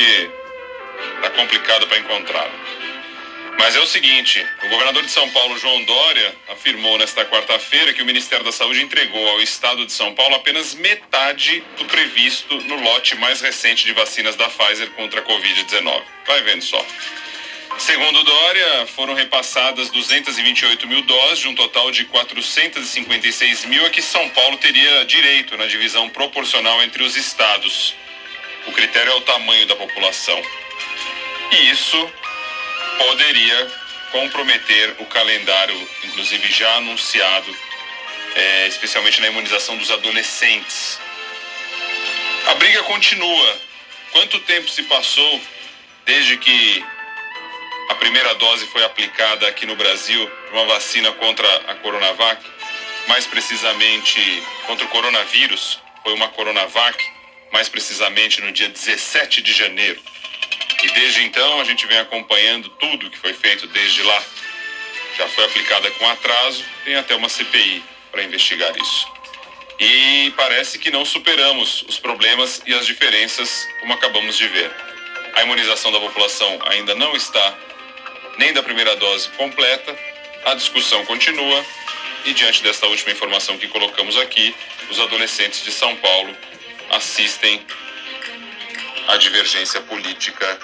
porque tá complicado para encontrá-lo. Mas é o seguinte: o governador de São Paulo, João Dória, afirmou nesta quarta-feira que o Ministério da Saúde entregou ao estado de São Paulo apenas metade do previsto no lote mais recente de vacinas da Pfizer contra a Covid-19. Vai vendo só. Segundo Dória, foram repassadas 228 mil doses, de um total de 456 mil a que São Paulo teria direito na divisão proporcional entre os estados. O critério é o tamanho da população. E isso poderia comprometer o calendário, inclusive já anunciado, é, especialmente na imunização dos adolescentes. A briga continua. Quanto tempo se passou desde que a primeira dose foi aplicada aqui no Brasil uma vacina contra a Coronavac, mais precisamente contra o coronavírus, foi uma Coronavac, mais precisamente no dia 17 de janeiro. E desde então a gente vem acompanhando tudo que foi feito desde lá. Já foi aplicada com atraso, tem até uma CPI para investigar isso. E parece que não superamos os problemas e as diferenças como acabamos de ver. A imunização da população ainda não está nem da primeira dose completa. A discussão continua e diante desta última informação que colocamos aqui, os adolescentes de São Paulo assistem à divergência política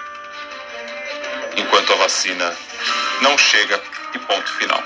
enquanto a vacina não chega e ponto final.